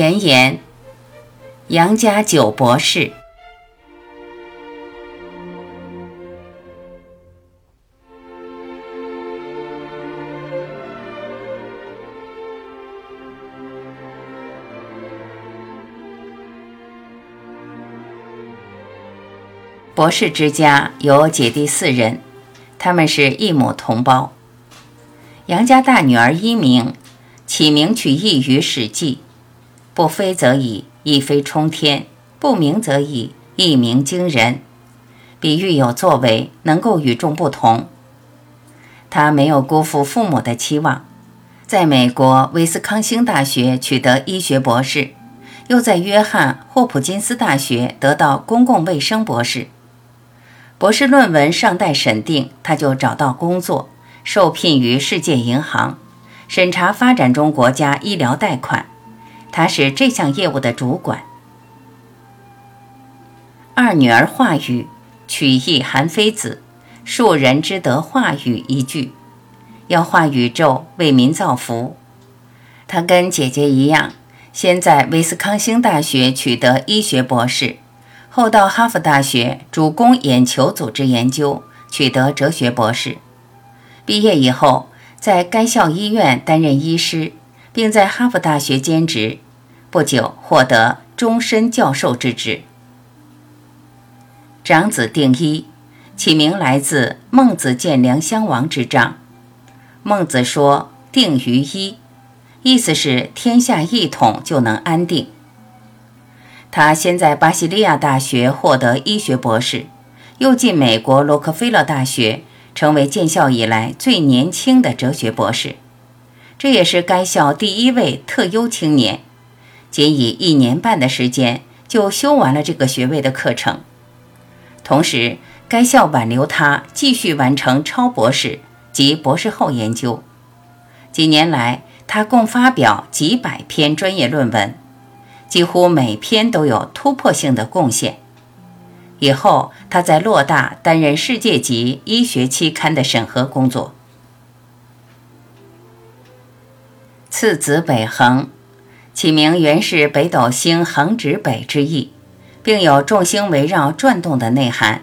前言：杨家九博士。博士之家有姐弟四人，他们是异母同胞。杨家大女儿一名，起名取意于《史记》，不飞则已，一飞冲天；不鸣则已，一鸣惊人。比喻有作为，能够与众不同。他没有辜负父母的期望，在美国威斯康星大学取得医学博士，又在约翰霍普金斯大学得到公共卫生博士。博士论文尚待审定，他就找到工作，受聘于世界银行，审查发展中国家医疗贷款。他是这项业务的主管。二女儿话语，取义韩非子，庶人之德话语一句，要化宇宙，为民造福。他跟姐姐一样，先在威斯康星大学取得医学博士。后到哈佛大学主攻眼球组织研究，取得哲学博士。毕业以后，在该校医院担任医师，并在哈佛大学兼职。不久，获得终身教授之职。长子定一，起名来自孟子见良襄王之章。孟子说：“定于一”，意思是天下一统就能安定。他先在巴西利亚大学获得医学博士，又进美国洛克菲勒大学，成为建校以来最年轻的哲学博士。这也是该校第一位特优青年，仅以一年半的时间就修完了这个学位的课程。同时，该校挽留他继续完成超博士及博士后研究。几年来，他共发表几百篇专业论文。几乎每篇都有突破性的贡献。以后，他在洛大担任世界级医学期刊的审核工作。次子北恒，起名原是北斗星横指北之意，并有众星围绕转动的内涵。《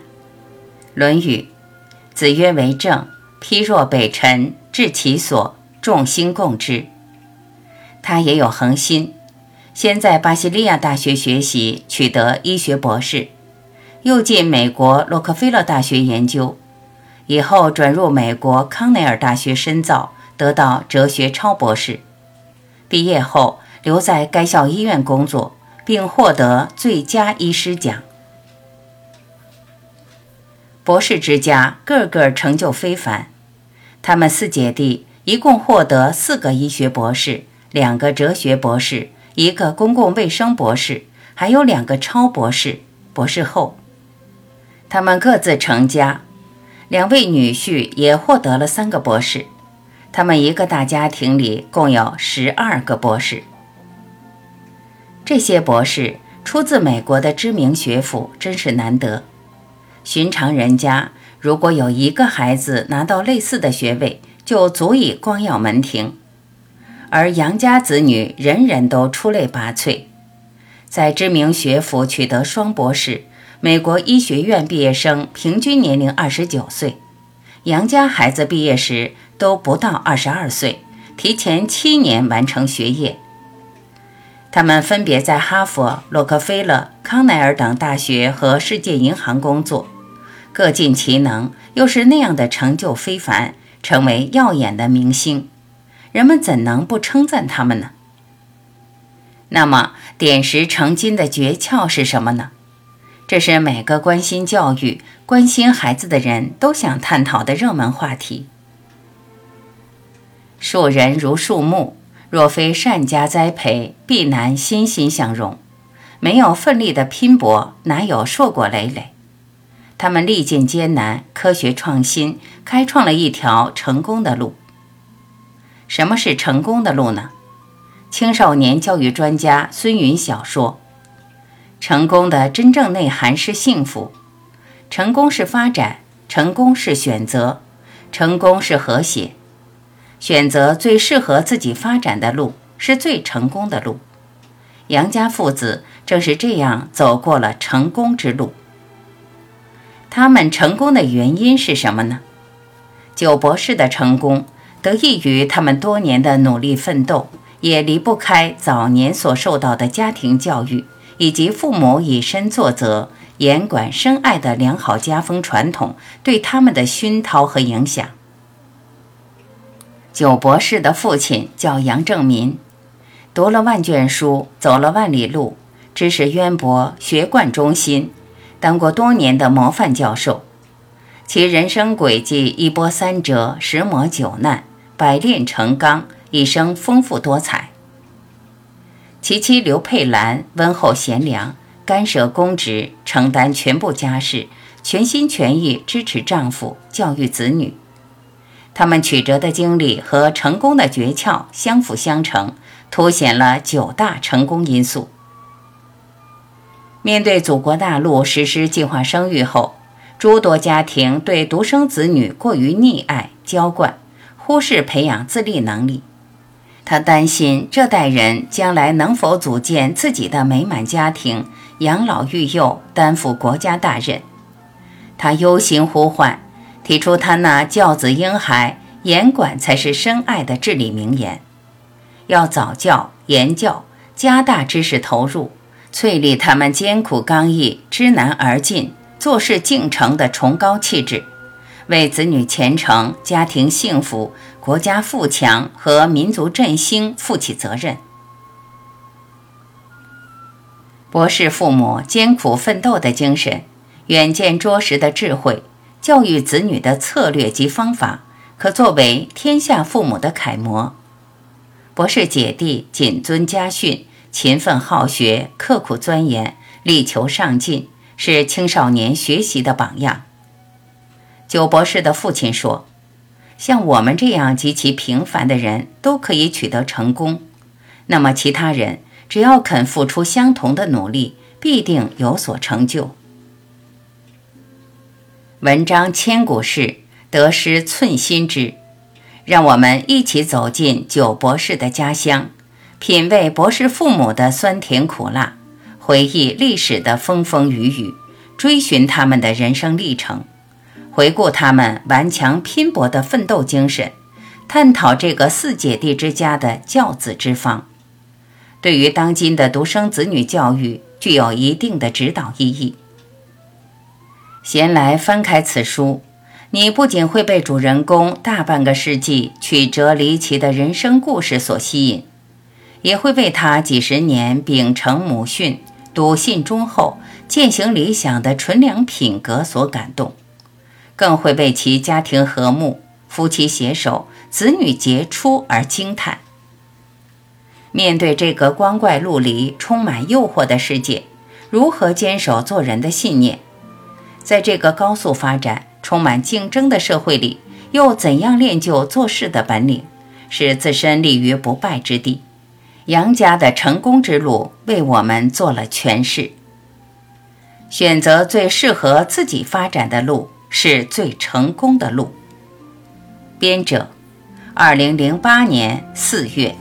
论语》：“子曰为政，披若北辰，至其所，众星共之。”他也有恒心。先在巴西利亚大学学习，取得医学博士，又进美国洛克菲勒大学研究，以后转入美国康奈尔大学深造，得到哲学超博士。毕业后留在该校医院工作，并获得最佳医师奖。博士之家个个成就非凡，他们四姐弟一共获得四个医学博士，两个哲学博士。一个公共卫生博士，还有两个超博士、博士后，他们各自成家，两位女婿也获得了三个博士，他们一个大家庭里共有十二个博士。这些博士出自美国的知名学府，真是难得。寻常人家如果有一个孩子拿到类似的学位，就足以光耀门庭。而杨家子女人人都出类拔萃，在知名学府取得双博士。美国医学院毕业生平均年龄二十九岁，杨家孩子毕业时都不到二十二岁，提前七年完成学业。他们分别在哈佛、洛克菲勒、康奈尔等大学和世界银行工作，各尽其能，又是那样的成就非凡，成为耀眼的明星。人们怎能不称赞他们呢？那么，点石成金的诀窍是什么呢？这是每个关心教育、关心孩子的人都想探讨的热门话题。树人如树木，若非善加栽培，必难欣欣向荣。没有奋力的拼搏，哪有硕果累累？他们历尽艰难，科学创新，开创了一条成功的路。什么是成功的路呢？青少年教育专家孙云晓说：“成功的真正内涵是幸福，成功是发展，成功是选择，成功是和谐。选择最适合自己发展的路是最成功的路，杨家父子正是这样走过了成功之路。他们成功的原因是什么呢？九博士的成功得益于他们多年的努力奋斗，也离不开早年所受到的家庭教育以及父母以身作则、严管深爱的良好家风传统对他们的熏陶和影响。九博士的父亲叫杨正民。读了万卷书，走了万里路，知识渊博，学贯中心，当过多年的模范教授。其人生轨迹一波三折，十磨九难，百炼成钢，一生丰富多彩。其妻刘佩兰温厚贤良，干涉公职，承担全部家事，全心全意支持丈夫，教育子女。他们曲折的经历和成功的诀窍相辅相成。凸显了九大成功因素。面对祖国大陆实施计划生育后，诸多家庭对独生子女过于溺爱娇惯，忽视培养自立能力。他担心这代人将来能否组建自己的美满家庭，养老育幼，担负国家大任。他忧心呼唤，提出他那教子婴孩，严管才是深爱的至理名言。要早教严教，加大知识投入，淬砺他们艰苦刚毅、知难而进、做事敬诚的崇高气质，为子女前程、家庭幸福、国家富强和民族振兴负起责任。博士父母艰苦奋斗的精神、远见卓识的智慧、教育子女的策略及方法，可作为天下父母的楷模。博士姐弟谨遵家训，勤奋好学，刻苦钻研，力求上进，是青少年学习的榜样。九博士的父亲说：“像我们这样极其平凡的人都可以取得成功，那么其他人只要肯付出相同的努力，必定有所成就。”文章千古事，得失寸心知。让我们一起走进九博士的家乡，品味博士父母的酸甜苦辣，回忆历史的风风雨雨，追寻他们的人生历程，回顾他们顽强拼搏的奋斗精神，探讨这个四姐弟之家的教子之方，对于当今的独生子女教育具有一定的指导意义。闲来翻开此书。你不仅会被主人公大半个世纪曲折离奇的人生故事所吸引，也会被他几十年秉承母训、笃信忠厚、践行理想的纯良品格所感动，更会为其家庭和睦、夫妻携手、子女杰出而惊叹。面对这个光怪陆离、充满诱惑的世界，如何坚守做人的信念？在这个高速发展。充满竞争的社会里，又怎样练就做事的本领，使自身立于不败之地？杨家的成功之路为我们做了诠释。选择最适合自己发展的路，是最成功的路。编者，二零零八年四月。